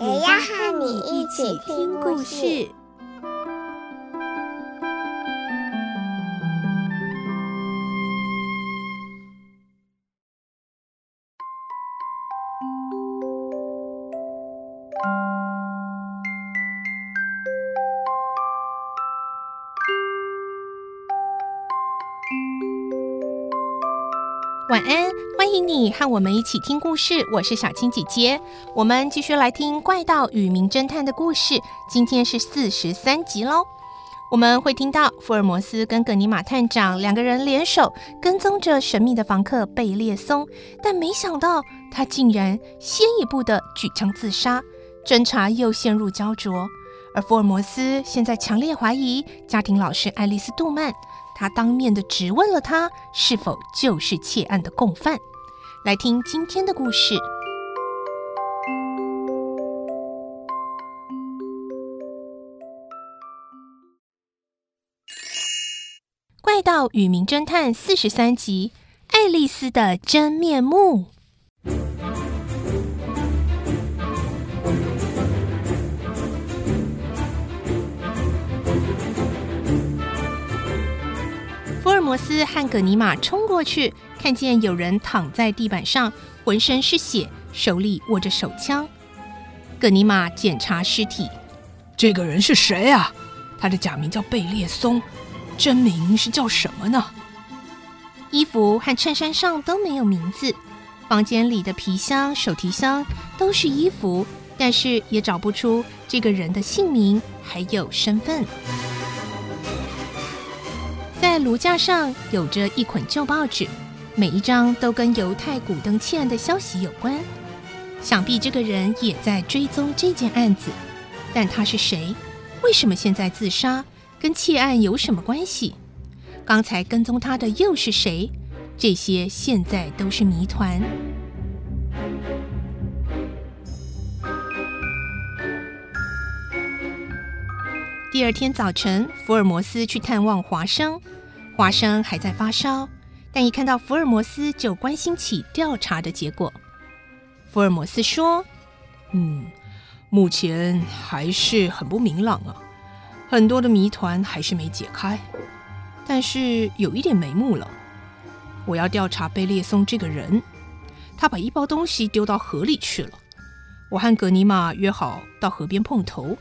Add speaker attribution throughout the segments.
Speaker 1: 也要和你一起听故事。
Speaker 2: 晚安，欢迎你和我们一起听故事。我是小青姐姐，我们继续来听《怪盗与名侦探》的故事。今天是四十三集喽。我们会听到福尔摩斯跟葛尼玛探长两个人联手跟踪着神秘的房客贝列松，但没想到他竟然先一步的举枪自杀，侦查又陷入焦灼。而福尔摩斯现在强烈怀疑家庭老师爱丽丝·杜曼。他当面的质问了他是否就是窃案的共犯。来听今天的故事，《怪盗与名侦探》四十三集：爱丽丝的真面目。摩斯和葛尼玛冲过去，看见有人躺在地板上，浑身是血，手里握着手枪。葛尼玛检查尸体，
Speaker 3: 这个人是谁啊？他的假名叫贝列松，真名是叫什么呢？
Speaker 2: 衣服和衬衫上都没有名字，房间里的皮箱、手提箱都是衣服，但是也找不出这个人的姓名还有身份。在炉架上有着一捆旧报纸，每一张都跟犹太古登窃案的消息有关。想必这个人也在追踪这件案子，但他是谁？为什么现在自杀？跟窃案有什么关系？刚才跟踪他的又是谁？这些现在都是谜团。第二天早晨，福尔摩斯去探望华生。华生还在发烧，但一看到福尔摩斯就关心起调查的结果。福尔摩斯说：“
Speaker 3: 嗯，目前还是很不明朗啊，很多的谜团还是没解开。但是有一点眉目了，我要调查贝列松这个人。他把一包东西丢到河里去了。我和葛尼玛约好到河边碰头。”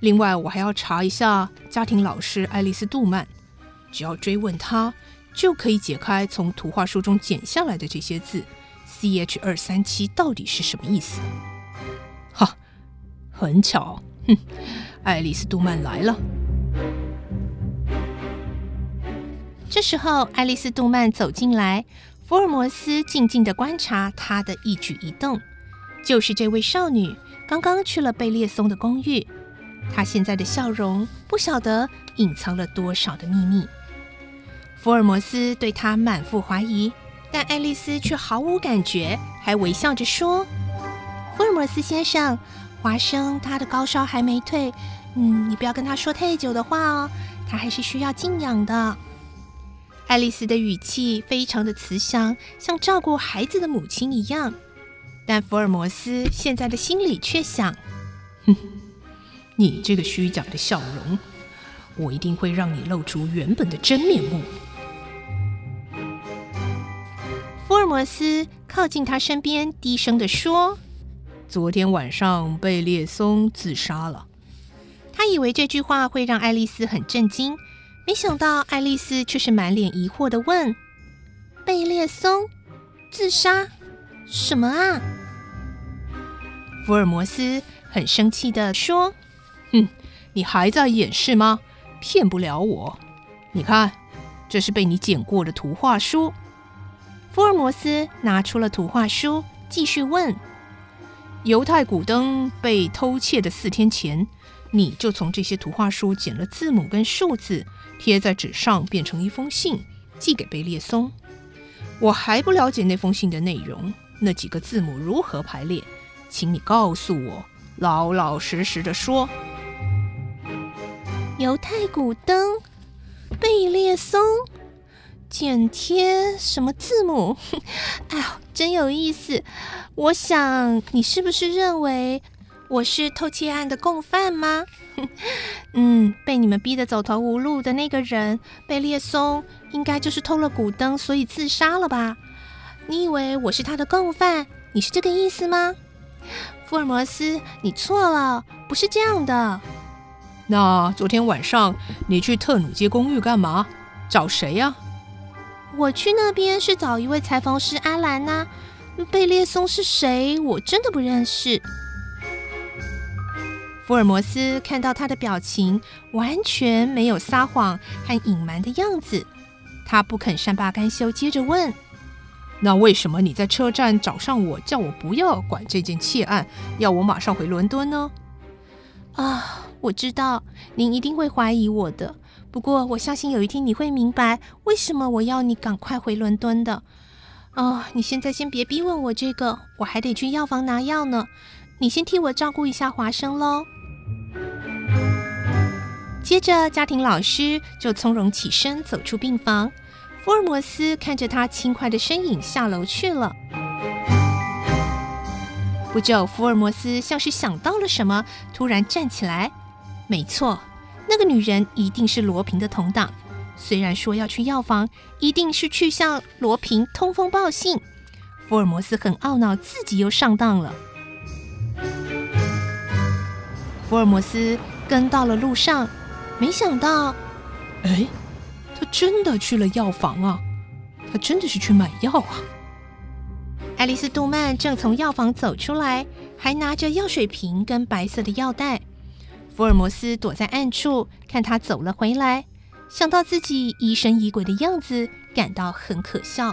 Speaker 3: 另外，我还要查一下家庭老师爱丽丝·杜曼，只要追问她，就可以解开从图画书中剪下来的这些字，C H 二三七到底是什么意思？哈，很巧，哼，爱丽丝·杜曼来了。
Speaker 2: 这时候，爱丽丝·杜曼走进来，福尔摩斯静静地观察她的一举一动，就是这位少女刚刚去了贝列松的公寓。他现在的笑容，不晓得隐藏了多少的秘密。福尔摩斯对他满腹怀疑，但爱丽丝却毫无感觉，还微笑着说：“福尔摩斯先生，华生他的高烧还没退，嗯，你不要跟他说太久的话哦，他还是需要静养的。”爱丽丝的语气非常的慈祥，像照顾孩子的母亲一样。但福尔摩斯现在的心里却想：“
Speaker 3: 哼。”你这个虚假的笑容，我一定会让你露出原本的真面目。
Speaker 2: 福尔摩斯靠近他身边，低声的说：“
Speaker 3: 昨天晚上贝列松自杀了。”
Speaker 2: 他以为这句话会让爱丽丝很震惊，没想到爱丽丝却是满脸疑惑的问：“贝列松自杀？什么啊？”福尔摩斯很生气的说。
Speaker 3: 哼，你还在掩饰吗？骗不了我。你看，这是被你剪过的图画书。
Speaker 2: 福尔摩斯拿出了图画书，继续问：“
Speaker 3: 犹太古灯被偷窃的四天前，你就从这些图画书剪了字母跟数字，贴在纸上，变成一封信，寄给贝列松。我还不了解那封信的内容，那几个字母如何排列，请你告诉我，老老实实的说。
Speaker 2: 犹太古灯，贝列松，剪贴什么字母？哎呦，真有意思。我想，你是不是认为我是偷窃案的共犯吗？嗯，被你们逼得走投无路的那个人，贝列松，应该就是偷了古灯，所以自杀了吧？你以为我是他的共犯？你是这个意思吗？福尔摩斯，你错了，不是这样的。
Speaker 3: 那昨天晚上你去特努街公寓干嘛？找谁呀？
Speaker 2: 我去那边是找一位裁缝师阿兰呐。贝列松是谁？我真的不认识。福尔摩斯看到他的表情，完全没有撒谎和隐瞒的样子。他不肯善罢甘休，接着问：“
Speaker 3: 那为什么你在车站找上我，叫我不要管这件窃案，要我马上回伦敦呢？”
Speaker 2: 啊，我知道您一定会怀疑我的，不过我相信有一天你会明白为什么我要你赶快回伦敦的。哦，你现在先别逼问我这个，我还得去药房拿药呢。你先替我照顾一下华生喽。接着，家庭老师就从容起身走出病房。福尔摩斯看着他轻快的身影下楼去了。不久，福尔摩斯像是想到了什么，突然站起来。没错，那个女人一定是罗平的同党。虽然说要去药房，一定是去向罗平通风报信。福尔摩斯很懊恼，自己又上当了。福尔摩斯跟到了路上，没想到，
Speaker 3: 哎，他真的去了药房啊！他真的是去买药啊！
Speaker 2: 爱丽丝·杜曼正从药房走出来，还拿着药水瓶跟白色的药袋。福尔摩斯躲在暗处，看他走了回来。想到自己疑神疑鬼的样子，感到很可笑。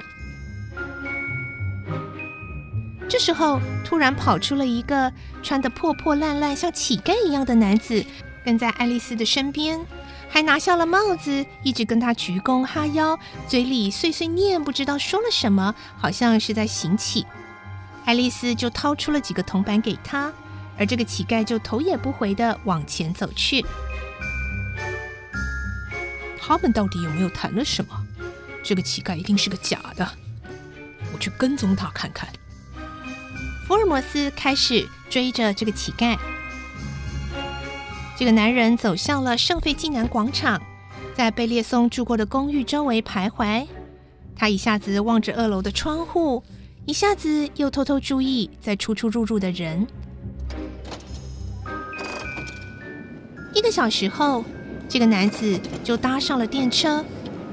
Speaker 2: 这时候，突然跑出了一个穿得破破烂烂、像乞丐一样的男子，跟在爱丽丝的身边，还拿下了帽子，一直跟她鞠躬哈腰，嘴里碎碎念，不知道说了什么，好像是在行乞。爱丽丝就掏出了几个铜板给他，而这个乞丐就头也不回地往前走去。
Speaker 3: 他们到底有没有谈了什么？这个乞丐一定是个假的，我去跟踪他看看。
Speaker 2: 福尔摩斯开始追着这个乞丐。这个男人走向了圣费济南广场，在贝列松住过的公寓周围徘徊。他一下子望着二楼的窗户，一下子又偷偷注意在出出入入的人。一个小时后。这个男子就搭上了电车，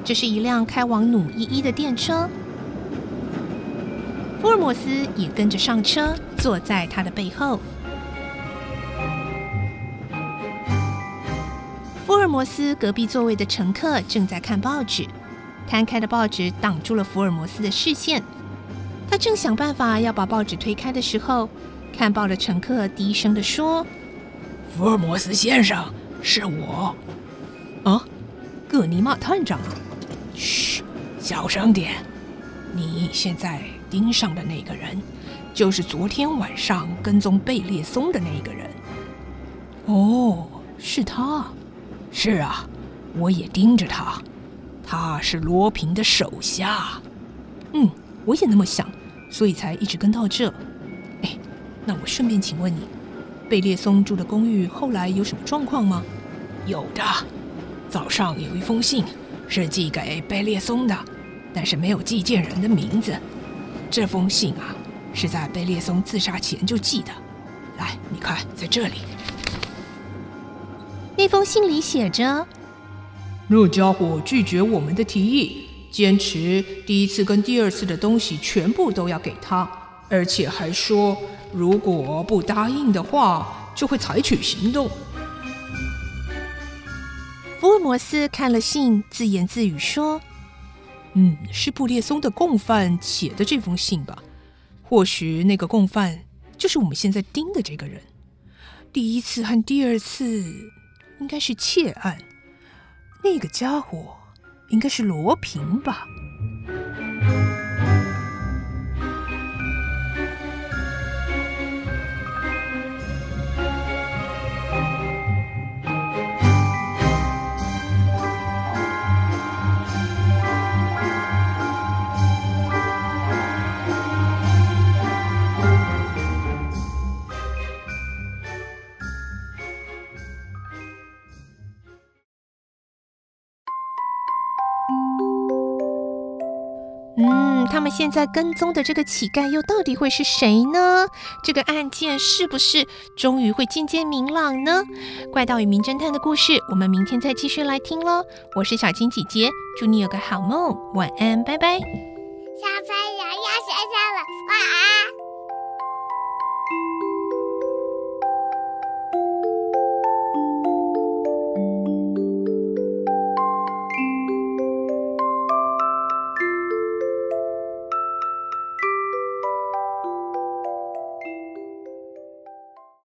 Speaker 2: 这是一辆开往努伊伊的电车。福尔摩斯也跟着上车，坐在他的背后。福尔摩斯隔壁座位的乘客正在看报纸，摊开的报纸挡住了福尔摩斯的视线。他正想办法要把报纸推开的时候，看报的乘客低声地说：“
Speaker 4: 福尔摩斯先生，是我。”
Speaker 3: 啊，葛尼玛探长！
Speaker 4: 嘘，小声点。你现在盯上的那个人，就是昨天晚上跟踪贝列松的那个人。
Speaker 3: 哦，是他。
Speaker 4: 是啊，我也盯着他。他是罗平的手下。
Speaker 3: 嗯，我也那么想，所以才一直跟到这。哎，那我顺便请问你，贝列松住的公寓后来有什么状况吗？
Speaker 4: 有的。早上有一封信，是寄给贝列松的，但是没有寄件人的名字。这封信啊，是在贝列松自杀前就寄的。来，你看，在这里。
Speaker 2: 那封信里写着：“
Speaker 3: 那家伙拒绝我们的提议，坚持第一次跟第二次的东西全部都要给他，而且还说如果不答应的话，就会采取行动。”
Speaker 2: 福尔摩斯看了信，自言自语说：“
Speaker 3: 嗯，是布列松的共犯写的这封信吧？或许那个共犯就是我们现在盯的这个人。第一次和第二次应该是窃案，那个家伙应该是罗平吧。
Speaker 2: 他们现在跟踪的这个乞丐又到底会是谁呢？这个案件是不是终于会渐渐明朗呢？怪盗与名侦探的故事，我们明天再继续来听喽。我是小金姐姐，祝你有个好梦，晚安，拜拜。